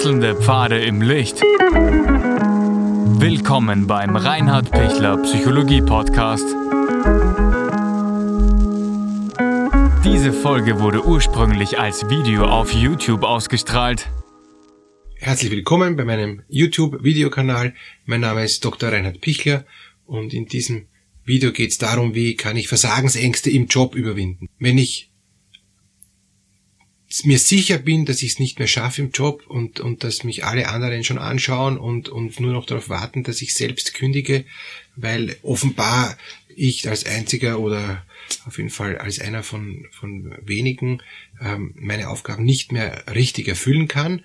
Wechselnde Pfade im Licht. Willkommen beim Reinhard Pichler Psychologie Podcast. Diese Folge wurde ursprünglich als Video auf YouTube ausgestrahlt. Herzlich willkommen bei meinem YouTube-Videokanal. Mein Name ist Dr. Reinhard Pichler und in diesem Video geht es darum, wie kann ich Versagensängste im Job überwinden. Wenn ich mir sicher bin, dass ich es nicht mehr schaffe im Job und, und dass mich alle anderen schon anschauen und, und nur noch darauf warten, dass ich selbst kündige, weil offenbar ich als einziger oder auf jeden Fall als einer von, von wenigen ähm, meine Aufgaben nicht mehr richtig erfüllen kann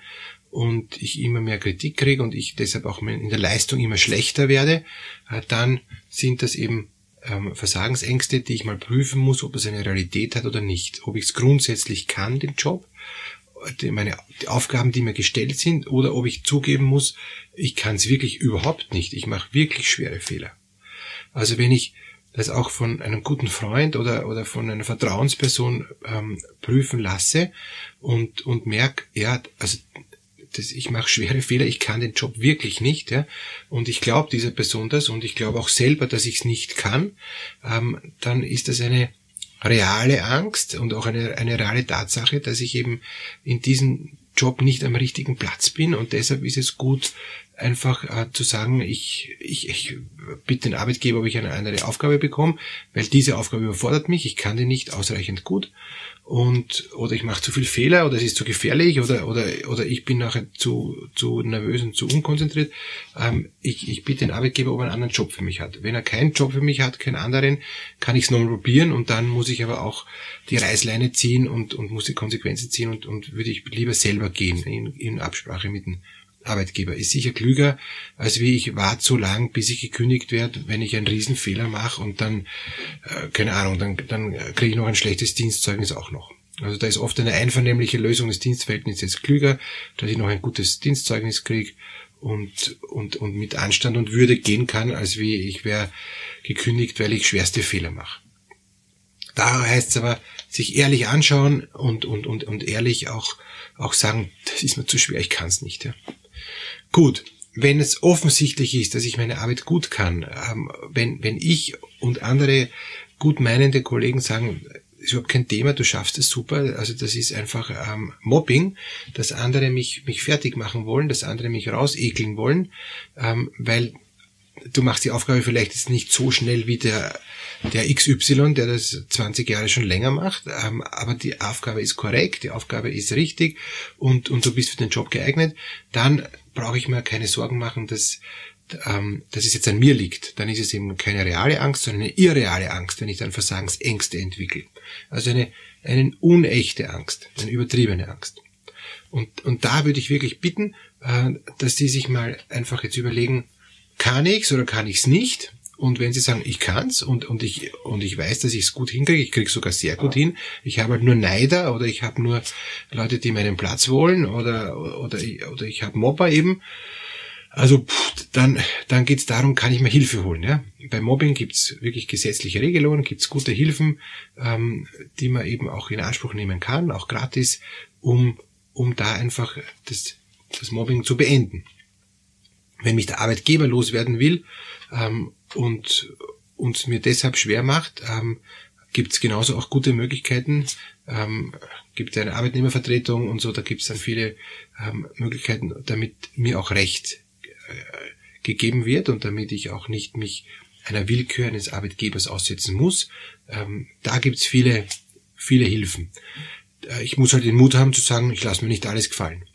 und ich immer mehr Kritik kriege und ich deshalb auch in der Leistung immer schlechter werde, äh, dann sind das eben ähm, Versagensängste, die ich mal prüfen muss, ob es eine Realität hat oder nicht. Ob ich es grundsätzlich kann, den Job, die, meine die Aufgaben, die mir gestellt sind, oder ob ich zugeben muss, ich kann es wirklich überhaupt nicht. Ich mache wirklich schwere Fehler. Also wenn ich das auch von einem guten Freund oder, oder von einer Vertrauensperson ähm, prüfen lasse und, und merke, ja, also das, ich mache schwere Fehler, ich kann den Job wirklich nicht, ja, und ich glaube dieser Person das und ich glaube auch selber, dass ich es nicht kann, ähm, dann ist das eine reale Angst und auch eine, eine reale Tatsache, dass ich eben in diesem Job nicht am richtigen Platz bin und deshalb ist es gut, einfach äh, zu sagen, ich, ich, ich bitte den Arbeitgeber, ob ich eine andere Aufgabe bekomme, weil diese Aufgabe überfordert mich, ich kann die nicht ausreichend gut und oder ich mache zu viel Fehler oder es ist zu gefährlich oder oder oder ich bin nachher zu zu nervös und zu unkonzentriert. Ähm, ich, ich bitte den Arbeitgeber, ob er einen anderen Job für mich hat. Wenn er keinen Job für mich hat, keinen anderen, kann ich es nochmal probieren und dann muss ich aber auch die Reißleine ziehen und und muss die Konsequenzen ziehen und und würde ich lieber selber gehen in, in Absprache mit dem Arbeitgeber ist sicher klüger, als wie ich warte so lang, bis ich gekündigt werde, wenn ich einen Riesenfehler mache und dann, äh, keine Ahnung, dann, dann kriege ich noch ein schlechtes Dienstzeugnis auch noch. Also da ist oft eine einvernehmliche Lösung des Dienstverhältnisses klüger, dass ich noch ein gutes Dienstzeugnis kriege und, und, und mit Anstand und Würde gehen kann, als wie ich wäre gekündigt, weil ich schwerste Fehler mache. Da heißt es aber, sich ehrlich anschauen und, und, und, und ehrlich auch, auch sagen, das ist mir zu schwer, ich kann es nicht. Ja. Gut, wenn es offensichtlich ist, dass ich meine Arbeit gut kann, ähm, wenn, wenn ich und andere gut meinende Kollegen sagen, ist überhaupt kein Thema, du schaffst es super, also das ist einfach ähm, Mobbing, dass andere mich, mich fertig machen wollen, dass andere mich rausekeln wollen, ähm, weil du machst die Aufgabe vielleicht jetzt nicht so schnell wie der, der XY, der das 20 Jahre schon länger macht, ähm, aber die Aufgabe ist korrekt, die Aufgabe ist richtig und, und du bist für den Job geeignet, dann brauche ich mir keine Sorgen machen, dass, ähm, dass es jetzt an mir liegt. Dann ist es eben keine reale Angst, sondern eine irreale Angst, wenn ich dann Versagensängste entwickle. Also eine, eine unechte Angst, eine übertriebene Angst. Und, und da würde ich wirklich bitten, äh, dass die sich mal einfach jetzt überlegen, kann ich's oder kann ich's nicht? Und wenn sie sagen, ich kann's und, und ich, und ich weiß, dass ich es gut hinkriege, ich kriege sogar sehr gut hin, ich habe halt nur Neider oder ich habe nur Leute, die meinen Platz wollen oder, oder, oder ich habe Mobber eben. Also pff, dann, dann geht's darum, kann ich mir Hilfe holen. Ja? Bei Mobbing gibt's wirklich gesetzliche Regelungen, gibt's gute Hilfen, ähm, die man eben auch in Anspruch nehmen kann, auch gratis, um, um da einfach das, das Mobbing zu beenden. Wenn mich der Arbeitgeber loswerden will, ähm, und uns mir deshalb schwer macht, ähm, gibt es genauso auch gute Möglichkeiten. Ähm, gibt eine Arbeitnehmervertretung und so, da gibt es dann viele ähm, Möglichkeiten, damit mir auch Recht äh, gegeben wird und damit ich auch nicht mich einer Willkür eines Arbeitgebers aussetzen muss. Ähm, da gibt es viele, viele Hilfen. Äh, ich muss halt den Mut haben zu sagen, ich lasse mir nicht alles gefallen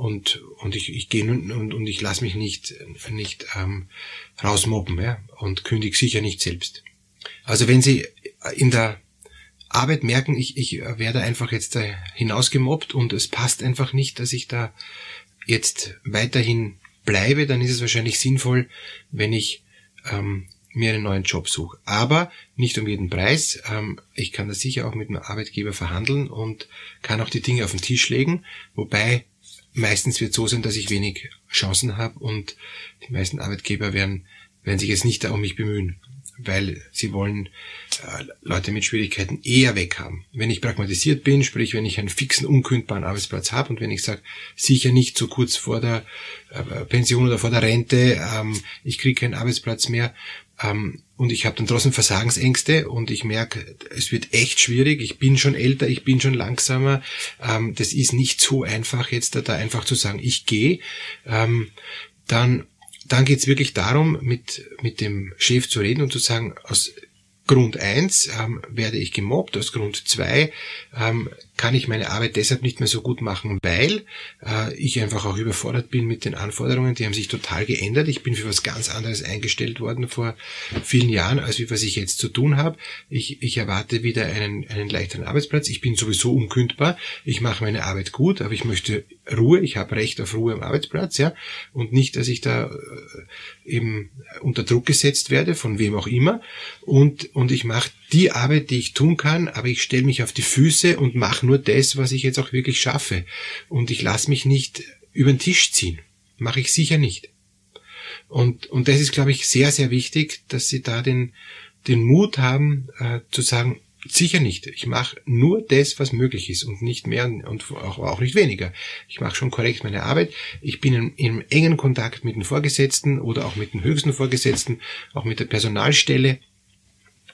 und und ich, ich gehe und, und, und ich lasse mich nicht nicht ähm, rausmobben ja, und kündige sicher nicht selbst. Also wenn Sie in der Arbeit merken, ich, ich werde einfach jetzt da hinausgemobbt und es passt einfach nicht, dass ich da jetzt weiterhin bleibe, dann ist es wahrscheinlich sinnvoll, wenn ich ähm, mir einen neuen Job suche. Aber nicht um jeden Preis. Ähm, ich kann da sicher auch mit dem Arbeitgeber verhandeln und kann auch die Dinge auf den Tisch legen, wobei meistens wird so sein, dass ich wenig Chancen habe und die meisten Arbeitgeber werden, werden sich jetzt nicht um mich bemühen, weil sie wollen äh, Leute mit Schwierigkeiten eher weghaben. Wenn ich pragmatisiert bin, sprich wenn ich einen fixen, unkündbaren Arbeitsplatz habe und wenn ich sage, sicher nicht so kurz vor der äh, Pension oder vor der Rente, ähm, ich kriege keinen Arbeitsplatz mehr, und ich habe dann trotzdem Versagensängste und ich merke, es wird echt schwierig. Ich bin schon älter, ich bin schon langsamer. Ähm, das ist nicht so einfach, jetzt da, da einfach zu sagen, ich gehe. Ähm, dann dann geht's wirklich darum, mit, mit dem Chef zu reden und zu sagen, aus Grund eins ähm, werde ich gemobbt, aus Grund zwei ähm, kann ich meine Arbeit deshalb nicht mehr so gut machen, weil äh, ich einfach auch überfordert bin mit den Anforderungen. Die haben sich total geändert. Ich bin für was ganz anderes eingestellt worden vor vielen Jahren, als wie was ich jetzt zu tun habe. Ich, ich erwarte wieder einen, einen leichteren Arbeitsplatz. Ich bin sowieso unkündbar. Ich mache meine Arbeit gut, aber ich möchte Ruhe. Ich habe Recht auf Ruhe am Arbeitsplatz, ja, und nicht, dass ich da äh, eben unter Druck gesetzt werde von wem auch immer. Und und ich mache die Arbeit, die ich tun kann, aber ich stelle mich auf die Füße und mache nur das, was ich jetzt auch wirklich schaffe. Und ich lasse mich nicht über den Tisch ziehen. Mache ich sicher nicht. Und, und das ist, glaube ich, sehr, sehr wichtig, dass Sie da den, den Mut haben, äh, zu sagen, sicher nicht. Ich mache nur das, was möglich ist und nicht mehr und auch, auch nicht weniger. Ich mache schon korrekt meine Arbeit. Ich bin in, in engen Kontakt mit den Vorgesetzten oder auch mit den höchsten Vorgesetzten, auch mit der Personalstelle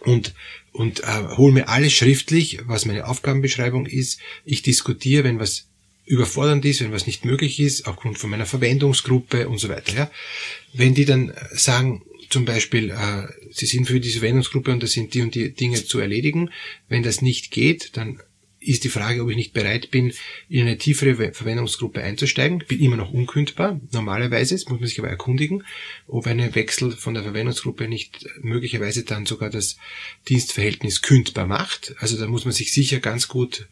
und, und äh, hole mir alles schriftlich, was meine Aufgabenbeschreibung ist. Ich diskutiere, wenn was überfordernd ist, wenn was nicht möglich ist, aufgrund von meiner Verwendungsgruppe und so weiter. Ja. Wenn die dann sagen, zum Beispiel, äh, sie sind für diese Verwendungsgruppe und da sind die und die Dinge zu erledigen, wenn das nicht geht, dann ist die Frage, ob ich nicht bereit bin, in eine tiefere Verwendungsgruppe einzusteigen. Bin immer noch unkündbar, normalerweise. Das muss man sich aber erkundigen, ob ein Wechsel von der Verwendungsgruppe nicht möglicherweise dann sogar das Dienstverhältnis kündbar macht. Also da muss man sich sicher ganz gut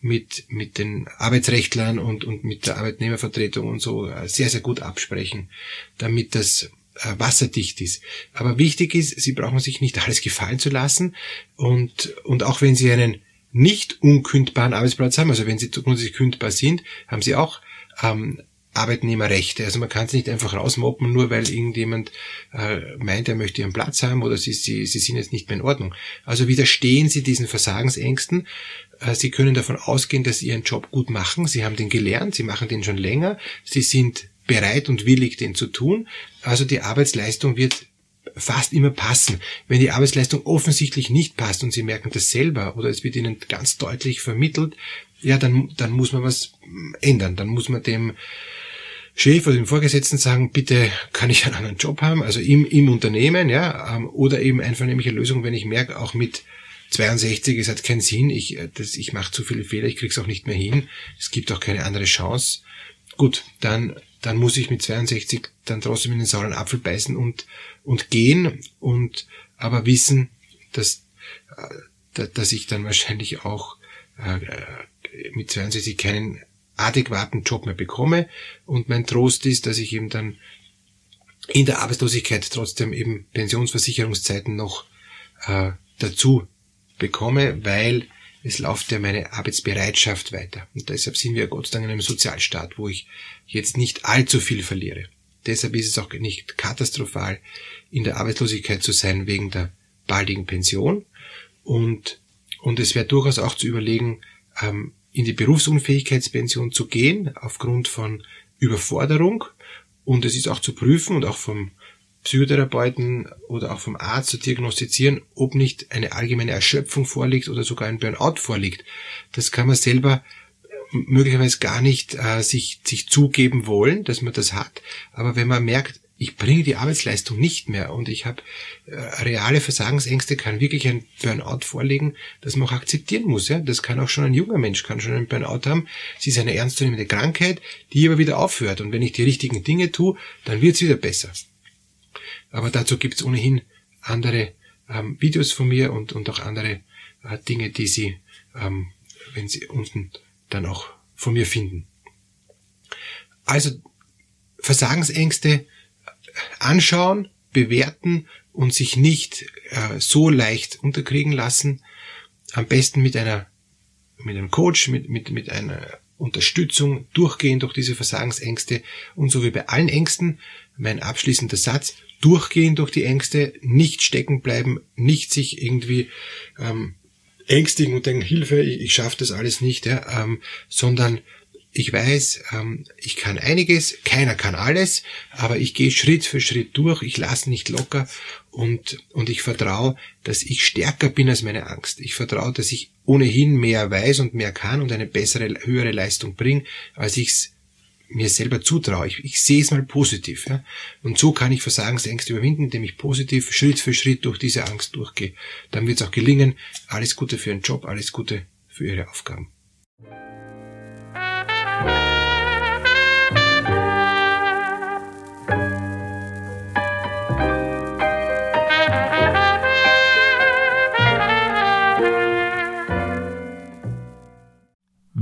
mit, mit den Arbeitsrechtlern und, und mit der Arbeitnehmervertretung und so sehr, sehr gut absprechen, damit das äh, wasserdicht ist. Aber wichtig ist, Sie brauchen sich nicht alles gefallen zu lassen und, und auch wenn Sie einen nicht unkündbaren Arbeitsplatz haben, also wenn sie grundsätzlich kündbar sind, haben sie auch ähm, Arbeitnehmerrechte. Also man kann es nicht einfach rausmoppen, nur weil irgendjemand äh, meint, er möchte ihren Platz haben oder sie, sie, sie sind jetzt nicht mehr in Ordnung. Also widerstehen Sie diesen Versagensängsten. Äh, sie können davon ausgehen, dass Sie Ihren Job gut machen. Sie haben den gelernt, Sie machen den schon länger. Sie sind bereit und willig, den zu tun. Also die Arbeitsleistung wird fast immer passen. Wenn die Arbeitsleistung offensichtlich nicht passt und Sie merken das selber oder es wird Ihnen ganz deutlich vermittelt, ja, dann, dann muss man was ändern. Dann muss man dem Chef oder dem Vorgesetzten sagen, bitte kann ich einen anderen Job haben, also im, im Unternehmen, ja, ähm, oder eben eine Lösung, wenn ich merke, auch mit 62, es hat keinen Sinn, ich, äh, das, ich mache zu viele Fehler, ich krieg's auch nicht mehr hin, es gibt auch keine andere Chance. Gut, dann, dann muss ich mit 62 dann trotzdem in den sauren Apfel beißen und und gehen und aber wissen, dass, äh, dass ich dann wahrscheinlich auch äh, mit 62 keinen adäquaten Job mehr bekomme. Und mein Trost ist, dass ich eben dann in der Arbeitslosigkeit trotzdem eben Pensionsversicherungszeiten noch äh, dazu bekomme, weil es läuft ja meine Arbeitsbereitschaft weiter. Und deshalb sind wir Gott sei Dank in einem Sozialstaat, wo ich jetzt nicht allzu viel verliere. Deshalb ist es auch nicht katastrophal, in der Arbeitslosigkeit zu sein wegen der baldigen Pension. Und, und es wäre durchaus auch zu überlegen, ähm, in die Berufsunfähigkeitspension zu gehen, aufgrund von Überforderung. Und es ist auch zu prüfen und auch vom Psychotherapeuten oder auch vom Arzt zu diagnostizieren, ob nicht eine allgemeine Erschöpfung vorliegt oder sogar ein Burnout vorliegt. Das kann man selber möglicherweise gar nicht äh, sich, sich zugeben wollen, dass man das hat. Aber wenn man merkt, ich bringe die Arbeitsleistung nicht mehr und ich habe äh, reale Versagensängste, kann wirklich ein Burnout vorlegen, das man auch akzeptieren muss. Ja? Das kann auch schon ein junger Mensch, kann schon ein Burnout haben. Sie ist eine ernstzunehmende Krankheit, die aber wieder aufhört. Und wenn ich die richtigen Dinge tue, dann wird es wieder besser. Aber dazu gibt es ohnehin andere ähm, Videos von mir und, und auch andere äh, Dinge, die Sie, ähm, wenn Sie unten dann auch von mir finden. Also Versagensängste anschauen, bewerten und sich nicht äh, so leicht unterkriegen lassen. Am besten mit einer mit einem Coach, mit, mit, mit einer Unterstützung durchgehen durch diese Versagensängste und so wie bei allen Ängsten, mein abschließender Satz, durchgehen durch die Ängste, nicht stecken bleiben, nicht sich irgendwie ähm, ängstigen und denken, Hilfe, ich, ich schaffe das alles nicht, ja, ähm, sondern ich weiß, ähm, ich kann einiges, keiner kann alles, aber ich gehe Schritt für Schritt durch, ich lasse nicht locker und, und ich vertraue, dass ich stärker bin als meine Angst. Ich vertraue, dass ich ohnehin mehr weiß und mehr kann und eine bessere, höhere Leistung bringe, als ich es mir selber zutraue. Ich, ich sehe es mal positiv. Ja? Und so kann ich Versagensängste überwinden, indem ich positiv Schritt für Schritt durch diese Angst durchgehe. Dann wird es auch gelingen. Alles Gute für Ihren Job, alles Gute für Ihre Aufgaben.